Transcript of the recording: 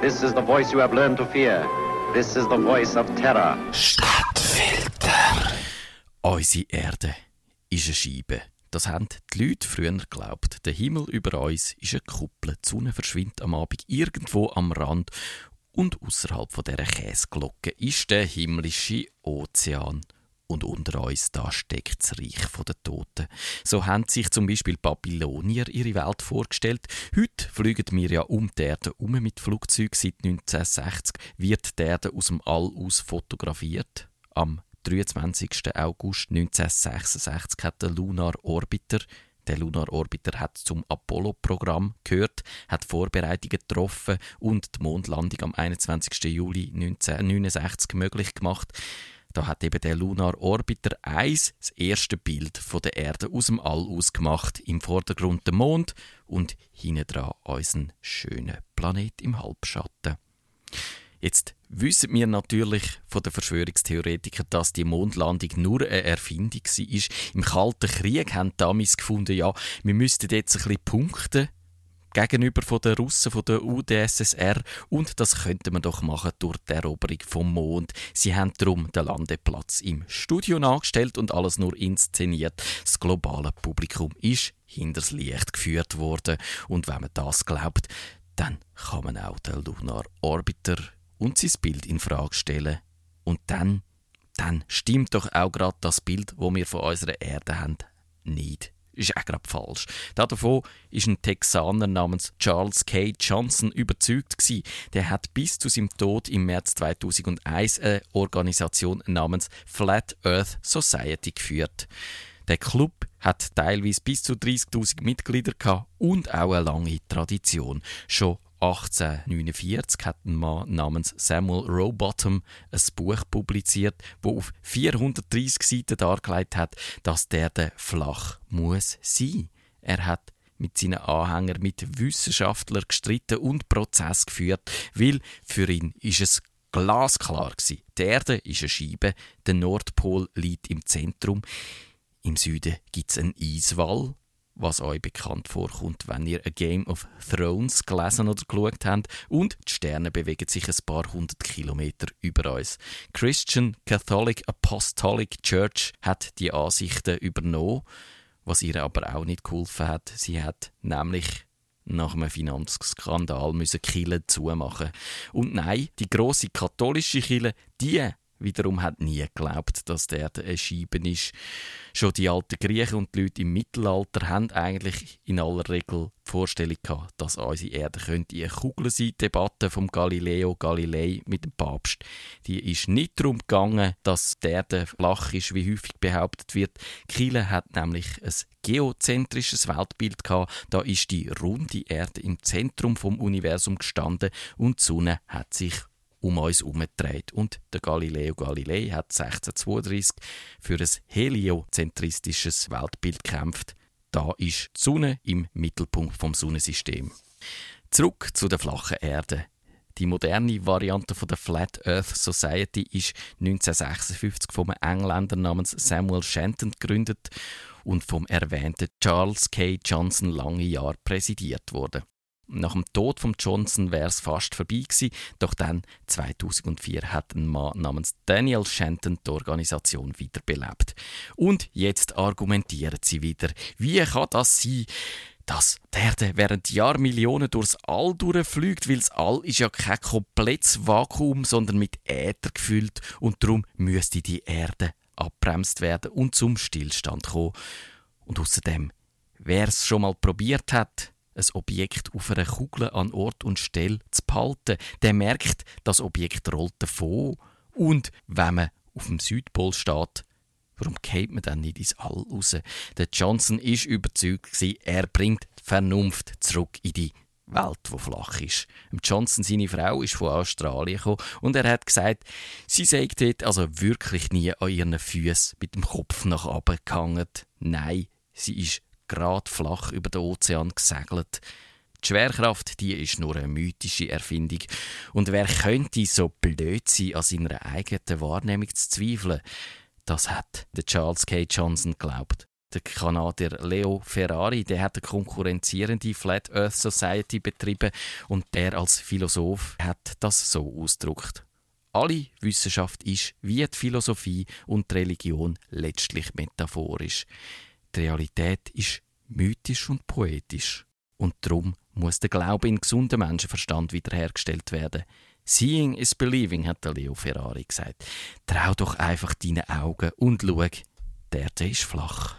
This is the voice you have learned to fear. This is the voice of terror. Stadtfilter. Unsere Erde ist eine Scheibe. Das haben die Leute früher geglaubt. Der Himmel über uns ist eine Kuppel. Die Sonne verschwindet am Abend irgendwo am Rand. Und außerhalb von dieser Käseglocke ist der himmlische Ozean. Und unter uns da steckt das Reich der Toten. So haben sich zum Beispiel Babylonier ihre Welt vorgestellt. Heute fliegen wir ja um die Erde um mit Flugzeugen. Seit 1960 wird die Erde aus dem All aus fotografiert. Am 23. August 1966 hat der Lunar Orbiter der Lunar Orbiter hat zum Apollo-Programm gehört, hat Vorbereitungen getroffen und die Mondlandung am 21. Juli 1969 möglich gemacht. Da hat eben der Lunar Orbiter 1 das erste Bild von der Erde aus dem All ausgemacht. Im Vordergrund der Mond und hinten dran unseren schönen Planet im Halbschatten. Jetzt wissen wir natürlich von den Verschwörungstheoretikern, dass die Mondlandung nur eine Erfindung war. Im Kalten Krieg haben damals gefunden, ja, wir müssten jetzt ein bisschen punkten gegenüber von den Russen von der UdSSR und das könnte man doch machen durch die Eroberung vom Mond. Sie haben darum den Landeplatz im Studio nachgestellt und alles nur inszeniert. Das globale Publikum ist hinters Licht geführt worden und wenn man das glaubt, dann kann man auch den Lunar Orbiter und sein Bild in Frage stellen. Und dann, dann stimmt doch auch gerade das Bild, wo wir von unserer Erde haben, nicht. Ist auch gerade falsch. Davon ist ein Texaner namens Charles K. Johnson überzeugt gewesen. Der hat bis zu seinem Tod im März 2001 eine Organisation namens Flat Earth Society geführt. Der Club hat teilweise bis zu 30.000 Mitglieder gehabt und auch eine lange Tradition. Schon 1849 hat ein Mann namens Samuel Rowbottom ein Buch publiziert, wo auf 430 Seiten dargelegt hat, dass der Erde flach muss sein. Er hat mit seinen Anhängern mit Wissenschaftlern gestritten und Prozess geführt, weil für ihn ist es glasklar gewesen. Die Erde ist eine Scheibe, der Nordpol liegt im Zentrum. Im Süden gibt es einen Eiswall, was euch bekannt vorkommt, wenn ihr A Game of Thrones gelesen oder geschaut habt. Und die Sterne bewegen sich ein paar hundert Kilometer über uns. Christian Catholic Apostolic Church hat die Ansichten übernommen, was ihr aber auch nicht geholfen hat. Sie hat nämlich nach einem Finanzskandal müssen Kille zumachen. Und nein, die große katholische Kille, die wiederum hat nie geglaubt, dass der eine Scheibe ist. Schon die alten Griechen und die Leute im Mittelalter haben eigentlich in aller Regel die Vorstellung gehabt, dass unsere Erde könnte eine Kugel sein. Die Debatte vom Galileo Galilei mit dem Papst, die ist nicht darum gegangen, dass die Erde flach ist, wie häufig behauptet wird. Kiele hat nämlich ein geozentrisches Weltbild gehabt. Da ist die runde Erde im Zentrum vom Universum gestanden und die Sonne hat sich um uns herumgedreht. Und der Galileo Galilei hat 1632 für ein heliozentristisches Weltbild gekämpft. Da ist die Sonne im Mittelpunkt vom Sonnensystem. Zurück zu der flachen Erde. Die moderne Variante von der Flat Earth Society ist 1956 vom Engländer namens Samuel Shenton gegründet und vom erwähnten Charles K. Johnson lange Jahre präsidiert worden. Nach dem Tod von Johnson wäre es fast vorbei gewesen, doch dann, 2004, hat ein Mann namens Daniel Shenton die Organisation wiederbelebt. Und jetzt argumentieren sie wieder, wie kann das sein, dass die Erde während Jahrmillionen durchs All durchfliegt, weil das All ist ja kein komplettes Vakuum, sondern mit Äther gefüllt und darum müsste die Erde abbremst werden und zum Stillstand kommen. Und außerdem, wer es schon mal probiert hat, ein Objekt auf einer Kugel an Ort und Stelle zu behalten, der merkt, das Objekt rollt davon. Und wenn man auf dem Südpol steht, warum geht man dann nicht ins All raus? Der Johnson ist überzeugt, er bringt Vernunft zurück in die Welt, die flach ist. Johnson, seine Frau, ist von Australien gekommen und er hat gesagt, sie sei dort also wirklich nie an ihren Füßen mit dem Kopf nach oben gehangen. Nein, sie ist Grad flach über den Ozean gesegelt. Die Schwerkraft, die ist nur eine mythische Erfindung. Und wer könnte so blöd sein, an seiner eigenen Wahrnehmung zu zweifeln? Das hat der Charles K. Johnson geglaubt. Der Kanadier Leo Ferrari, der hat eine konkurrenzierende Flat Earth Society betrieben und der als Philosoph hat das so ausgedrückt. Alle Wissenschaft ist, wie die Philosophie und die Religion, letztlich metaphorisch. Die Realität ist mythisch und poetisch. Und darum muss der Glaube in gesunden Menschenverstand wiederhergestellt werden. Seeing is believing, hat der Leo Ferrari gesagt. Trau doch einfach deine Augen und schau, der Erde ist flach.